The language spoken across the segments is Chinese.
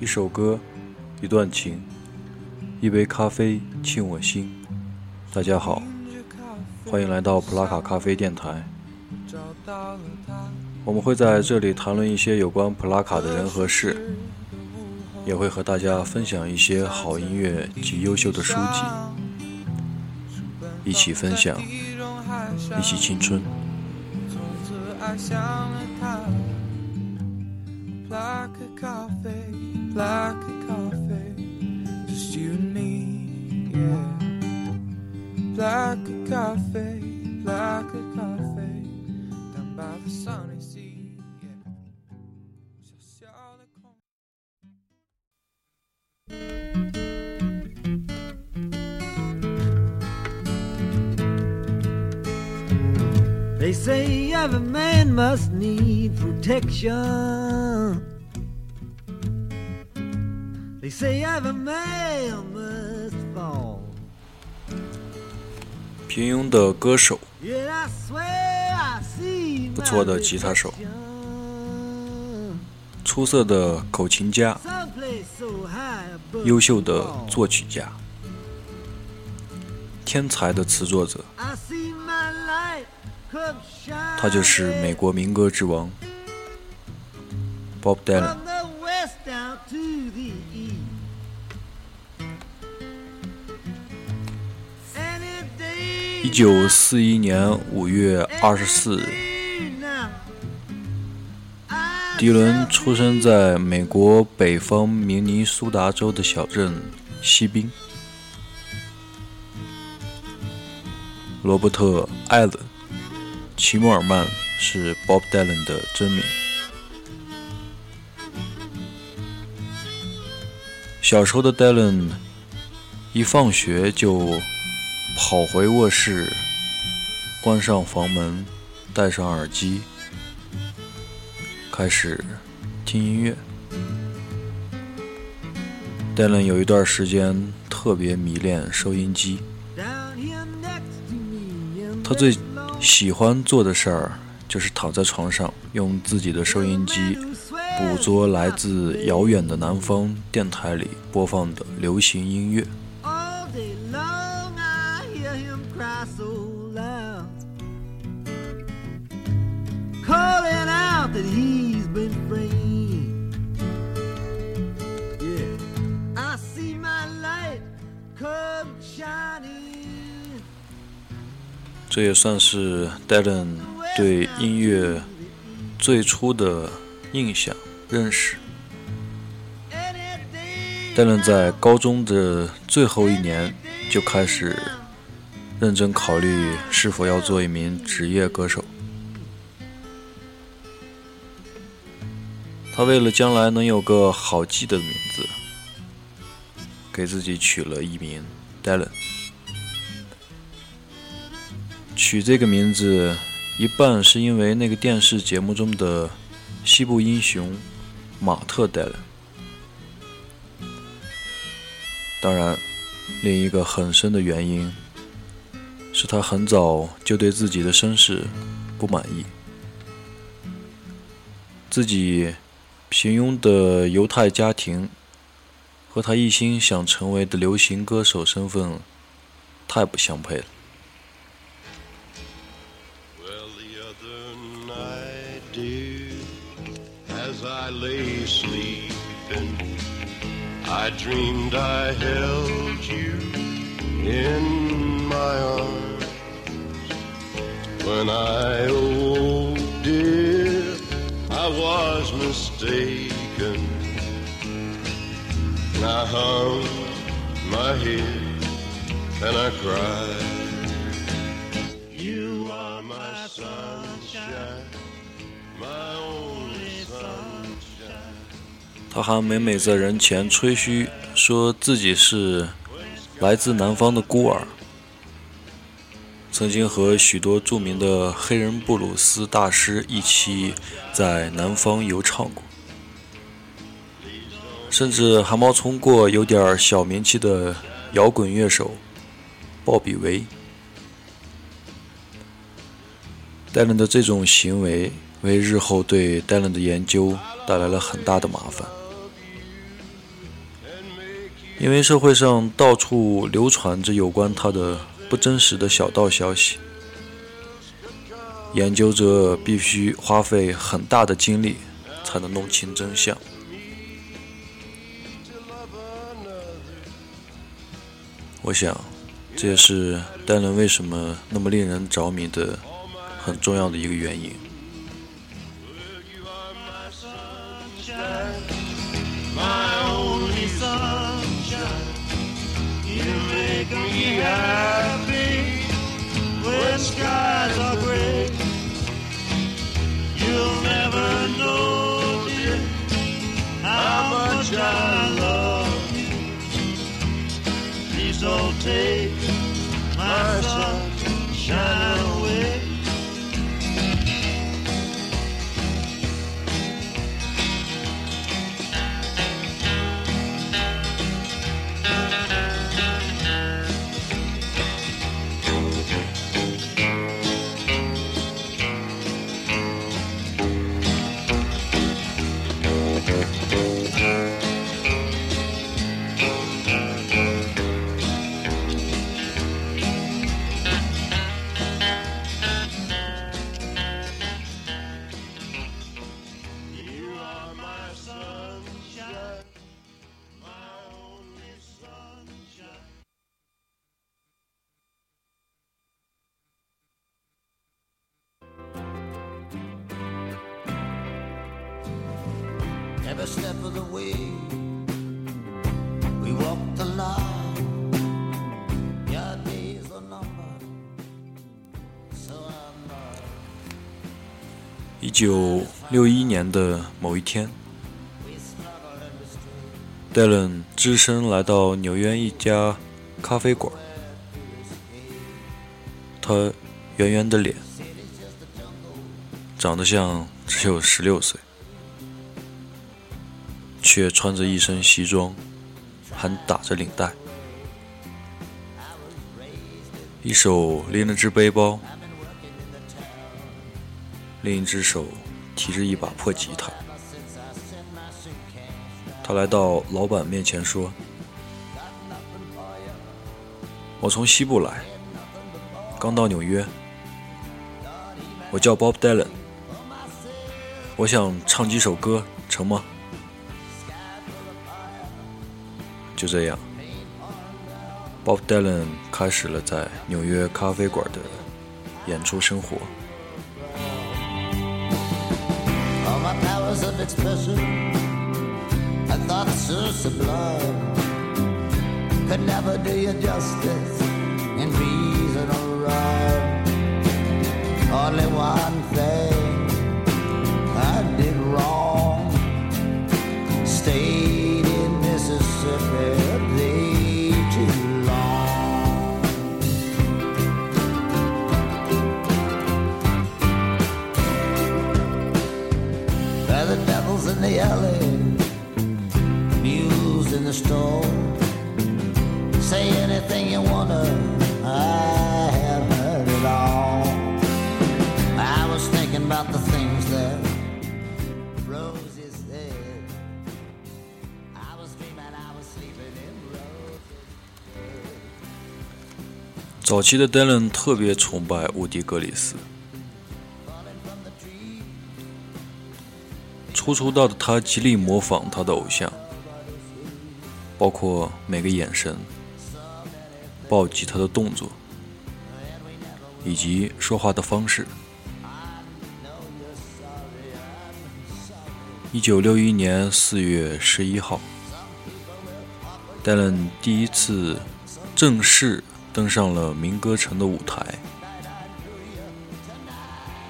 一首歌，一段情，一杯咖啡沁我心。大家好，欢迎来到普拉卡咖啡电台。我们会在这里谈论一些有关普拉卡的人和事，也会和大家分享一些好音乐及优秀的书籍，一起分享，一起青春。black coffee, just you and me. Black coffee, black coffee, down by the sunny They say every man must need protection. They say every man must fall. 平庸的歌手，不错的吉他手，出色的口琴家，优秀的作曲家，天才的词作者，他就是美国民歌之王。Bob Dylan。一九四一年五月二十四。日，迪伦出生在美国北方明尼苏达州的小镇锡宾。罗伯特·艾伦·齐默尔曼是 Bob Dylan 的真名。小时候的 Dylan 一放学就。跑回卧室，关上房门，戴上耳机，开始听音乐。Dylan 有一段时间特别迷恋收音机，他最喜欢做的事儿就是躺在床上，用自己的收音机捕捉来自遥远的南方电台里播放的流行音乐。这也算是 Dylan 对音乐最初的印象认识。Dylan 在高中的最后一年就开始认真考虑是否要做一名职业歌手。他为了将来能有个好记的名字，给自己取了一名 Dylan。取这个名字，一半是因为那个电视节目中的西部英雄马特·戴伦，当然，另一个很深的原因是他很早就对自己的身世不满意，自己平庸的犹太家庭和他一心想成为的流行歌手身份太不相配了。Lay sleeping, I dreamed I held you in my arms. When I, oh dear, I was mistaken. And I hung my head and I cried. 他还每每在人前吹嘘，说自己是来自南方的孤儿，曾经和许多著名的黑人布鲁斯大师一起在南方游唱过，甚至还冒充过有点小名气的摇滚乐手鲍比维。戴伦的这种行为为日后对戴伦的研究带来了很大的麻烦，因为社会上到处流传着有关他的不真实的小道消息，研究者必须花费很大的精力才能弄清真相。我想，这也是戴伦为什么那么令人着迷的很重要的一个原因。happy when sky. 九六一年的某一天，戴伦只身来到纽约一家咖啡馆。他圆圆的脸，长得像只有十六岁，却穿着一身西装，还打着领带，一手拎了只背包，另一只手提着一把破吉他。他来到老板面前说：“我从西部来，刚到纽约。我叫 Bob Dylan，我想唱几首歌，成吗？”就这样，Bob Dylan 开始了在纽约咖啡馆的演出生活。Powers of expression, I thought so sublime, could never do you justice in reason or rhyme. Only one thing alley, mules in the store. Say anything you wanna, I have heard it all. I was thinking about the things that Rosie said. I was dreaming I was sleeping in roses. 早期的 Dylan 特别崇拜伍迪·格里斯，初出道的他极力模仿他的偶像，包括每个眼神、抱吉他的动作，以及说话的方式。一九六一年四月十一号，Dylan 第一次正式登上了民歌城的舞台。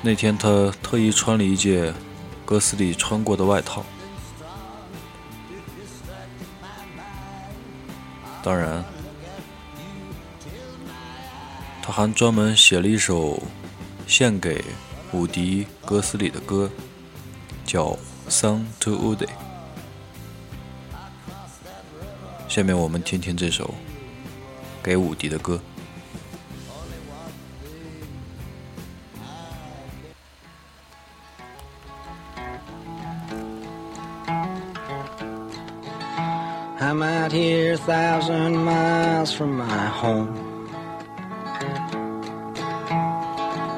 那天，他特意穿了一件歌斯里穿过的外套。当然，他还专门写了一首献给伍迪·哥斯里的歌，叫《Song to Woody》。下面我们听听这首给伍迪的歌。Thousand miles from my home.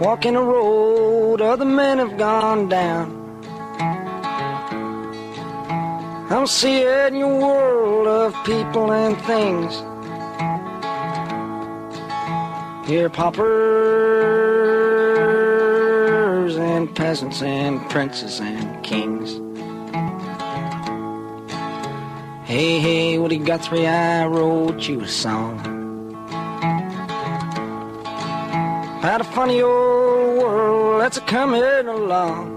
Walking a road other men have gone down. I'm seeing your world of people and things. Here, paupers and peasants and princes and kings. Hey, hey, Woody Guthrie, I wrote you a song. About a funny old world that's a coming along.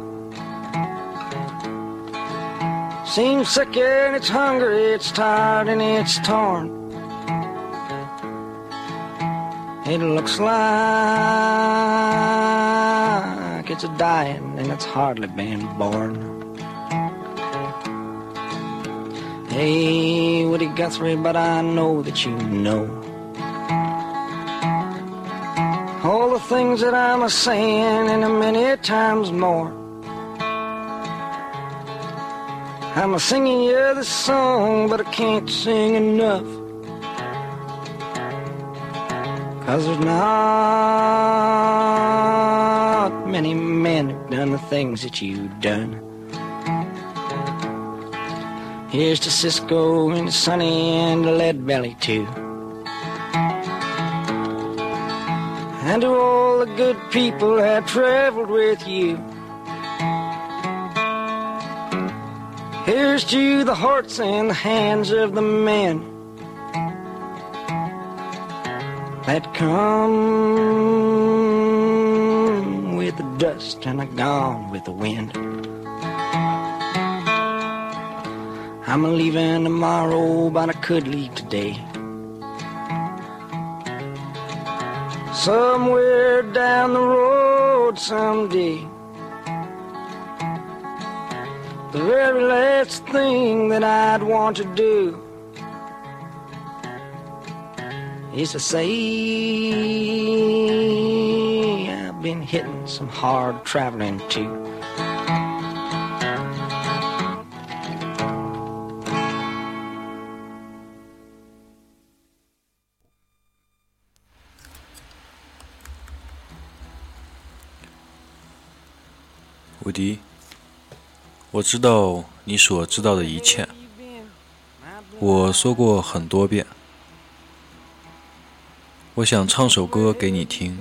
Seems sick and it's hungry, it's tired and it's torn. It looks like it's a dying and it's hardly been born. Hey, Woody Guthrie, but I know that you know all the things that I'm a saying and a many times more. I'm a singing you this song, but I can't sing enough. Cause there's not many men who've done the things that you've done. Here's to Cisco and Sonny and the Lead Belly too. And to all the good people that traveled with you. Here's to the hearts and the hands of the men that come with the dust and are gone with the wind. I'm leaving tomorrow, but I could leave today. Somewhere down the road someday. The very last thing that I'd want to do is to say I've been hitting some hard traveling too. 迪，我知道你所知道的一切，我说过很多遍。我想唱首歌给你听，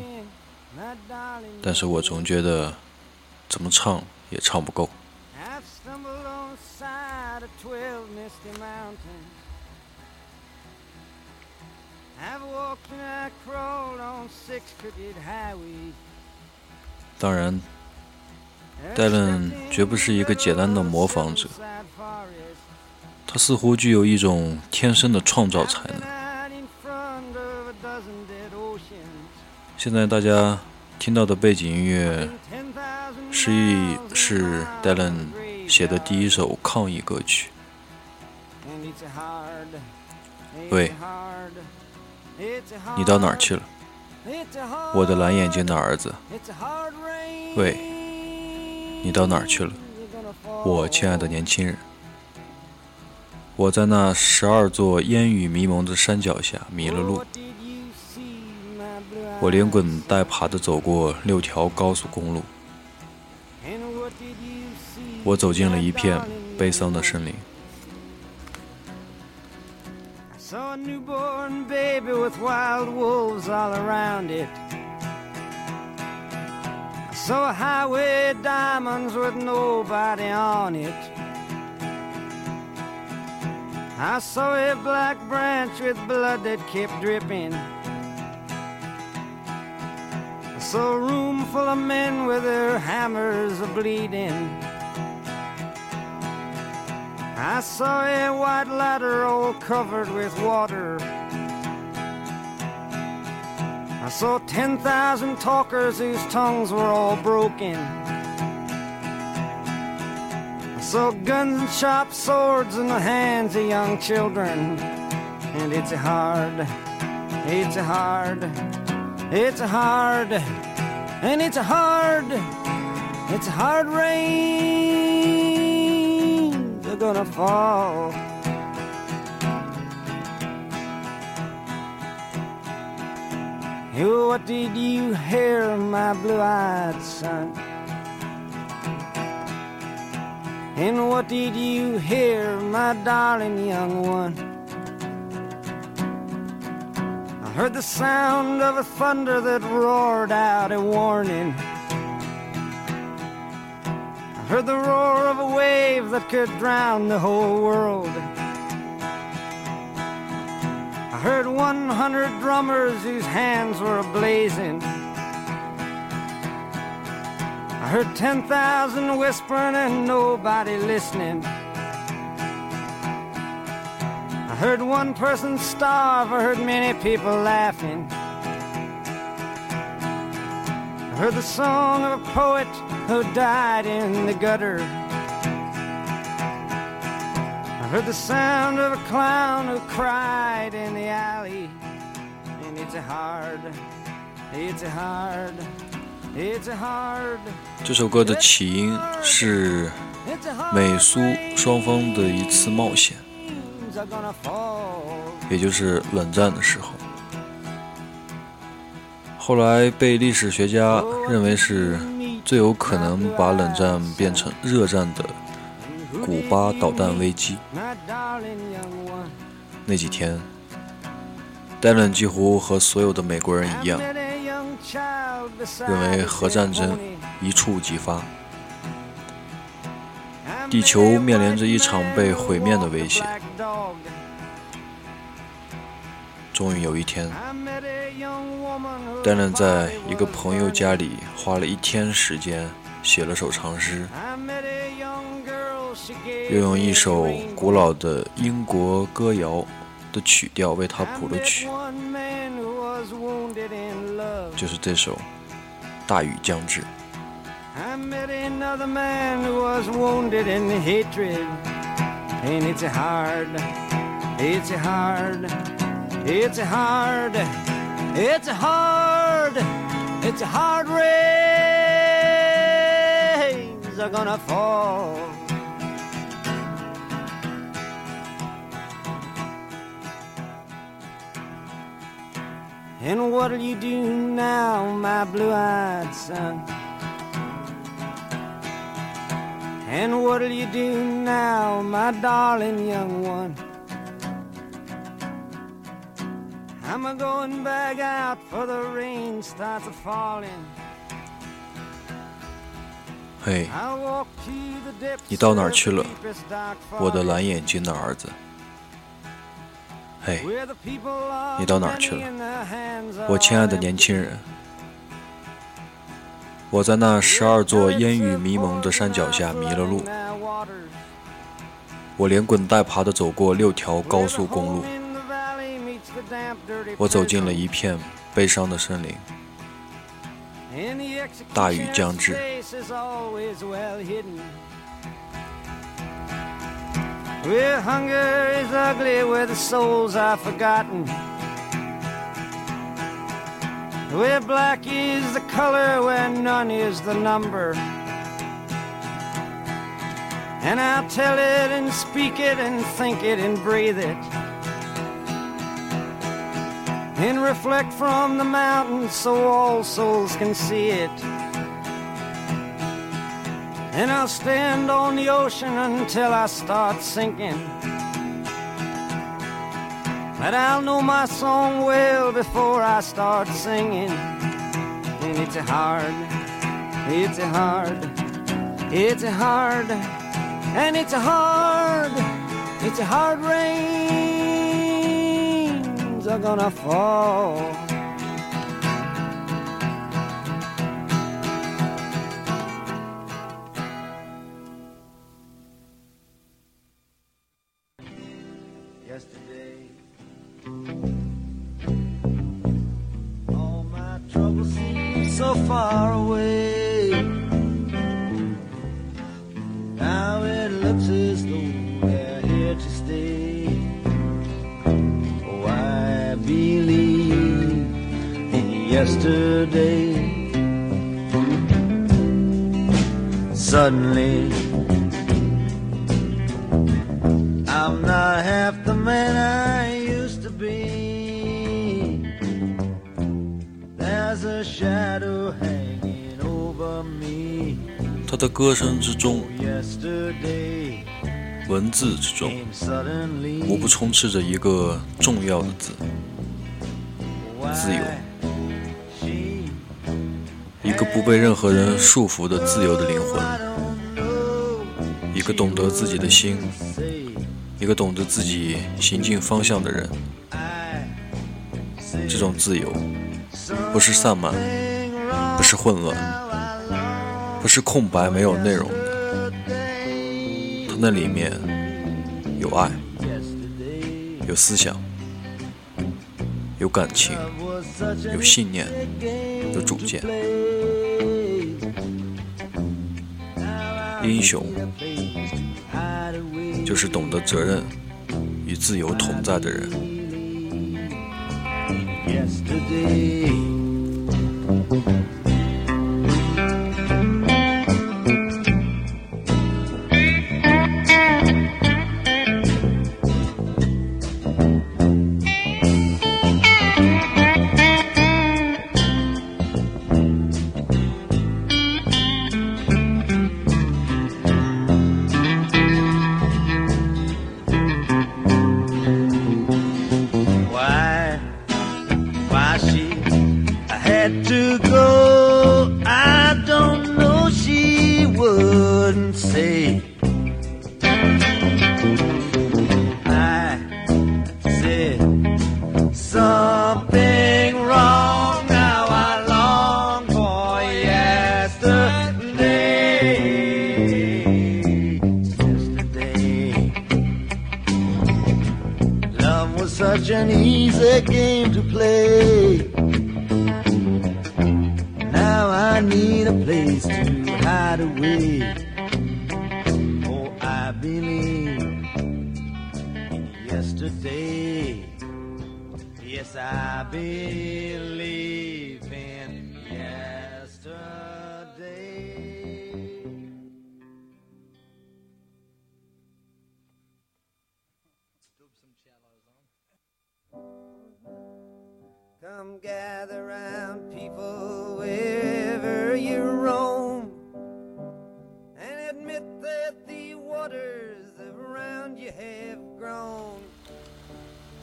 但是我总觉得怎么唱也唱不够。当然。戴伦绝不是一个简单的模仿者，他似乎具有一种天生的创造才能。现在大家听到的背景音乐是一是戴伦写的第一首抗议歌曲。喂，你到哪儿去了？我的蓝眼睛的儿子。喂，你到哪儿去了？我亲爱的年轻人。我在那十二座烟雨迷蒙的山脚下迷了路。我连滚带爬地走过六条高速公路。我走进了一片悲伤的森林。I saw a newborn baby with wild wolves all around it. Saw a highway diamonds with nobody on it. I saw a black branch with blood that kept dripping. I saw a room full of men with their hammers a bleeding. I saw a white ladder all covered with water. Saw 10,000 talkers whose tongues were all broken. I saw guns and sharp swords in the hands of young children. And it's hard, it's hard, it's hard, and it's hard, it's hard rain. They're gonna fall. What did you hear, my blue-eyed son? And what did you hear, my darling young one? I heard the sound of a thunder that roared out a warning. I heard the roar of a wave that could drown the whole world. Heard 100 drummers whose hands were ablazing. I heard 10,000 whispering and nobody listening. I heard one person starve, I heard many people laughing. I heard the song of a poet who died in the gutter. Heard the sound of a clown who cried in the alley. And it's a hard, it's a hard, it's a hard, 这首歌的起因是美苏双方的一次冒险，也就是冷战的时候。后来被历史学家认为是最有可能把冷战变成热战的巴导弹危机。那几天，戴伦几乎和所有的美国人一样，认为核战争一触即发，地球面临着一场被毁灭的威胁。终于有一天，戴伦在一个朋友家里花了一天时间写了首长诗。又用一首古老的英国歌谣的曲调为他谱了曲，就是这首《大雨将至》。It's hard rains are gonna fall. And what'll you do now, my blue-eyed son? And what'll you do now, my darling young one? I'm a going back out for the rain starts a falling. 嘿， I'll walk to the depths 你到哪儿 of 去了 the deepest dark 我的 forest 蓝眼睛的儿子。 嘿，where the people are 你到哪儿去了我亲爱的年.轻人，我在那十二座烟雨迷蒙的山脚下迷了路，我连滚带爬地走过六条高速公路，我走进了一片悲伤的森林。大雨将至。Where hunger is ugly, where the souls are forgotten. Where black is the color, where none is the number. And I'll tell it and speak it and think it and breathe it. And reflect from the mountains so all souls can see it. And I'll stand on the ocean until I start sinking. But I'll know my song well before I start singing. And it's a hard, it's a hard, it's a hard, and it's a hard, it's a hard rains are gonna fall. I'm not half the man I used to be. There's a shadow hanging over me. 他的歌声之中，文字之中，无不充斥着一个重要的字，自由。一个不被任何人束缚的自由的灵魂，一个懂得自己的心一个懂得自己行进方向的人。这种自由，不是散漫，不是混乱，不是空白没有内容的，它那里面有爱，有思想，有感情，有信念，有主见。英雄就是懂得责任与自由同在的人。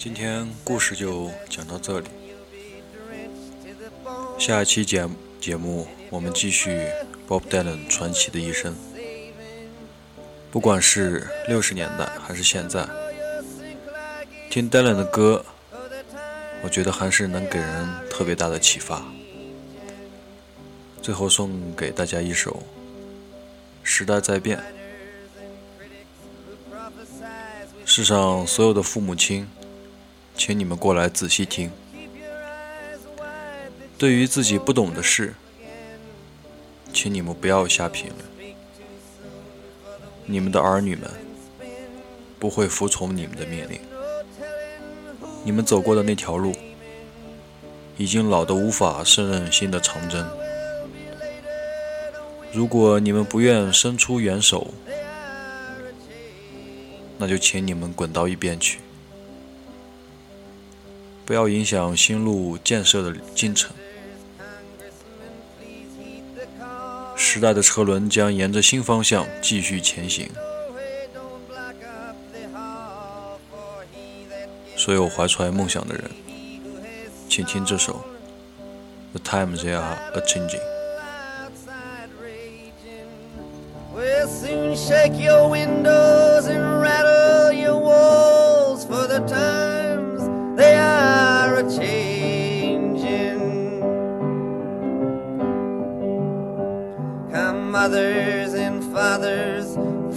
今天故事就讲到这里，下一期节节目我们继续 Bob Dylan 传奇的一生。不管是六十年代还是现在，听 Dylan 的歌，我觉得还是能给人特别大的启发。最后送给大家一首《时代在变》，世上所有的父母亲，请你们过来仔细听。对于自己不懂的事，请你们不要瞎评论。你们的儿女们不会服从你们的命令。你们走过的那条路，已经老得无法胜任新的长征。如果你们不愿伸出援手，那就请你们滚到一边去，不要影响新路建设的进程。时代的车轮将沿着新方向继续前行。所有怀揣梦想的人，请听这首《The Times They Are A Changing》。We'll soon shake your windows and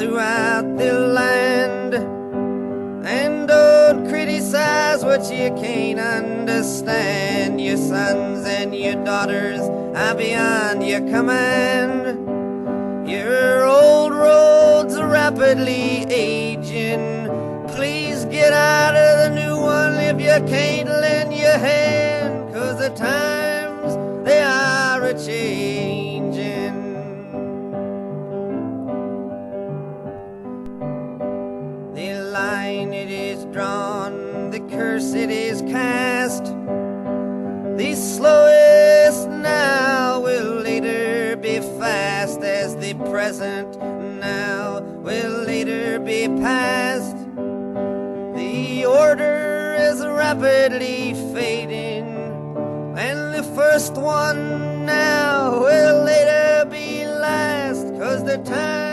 throughout the land, and don't criticize what you can't understand. Your sons and your daughters are beyond your command. Your old road's are rapidly aging. Please get out of the new one if you can't lend your hand. Past. The order is rapidly fading, and the first one now will later be last, cause the time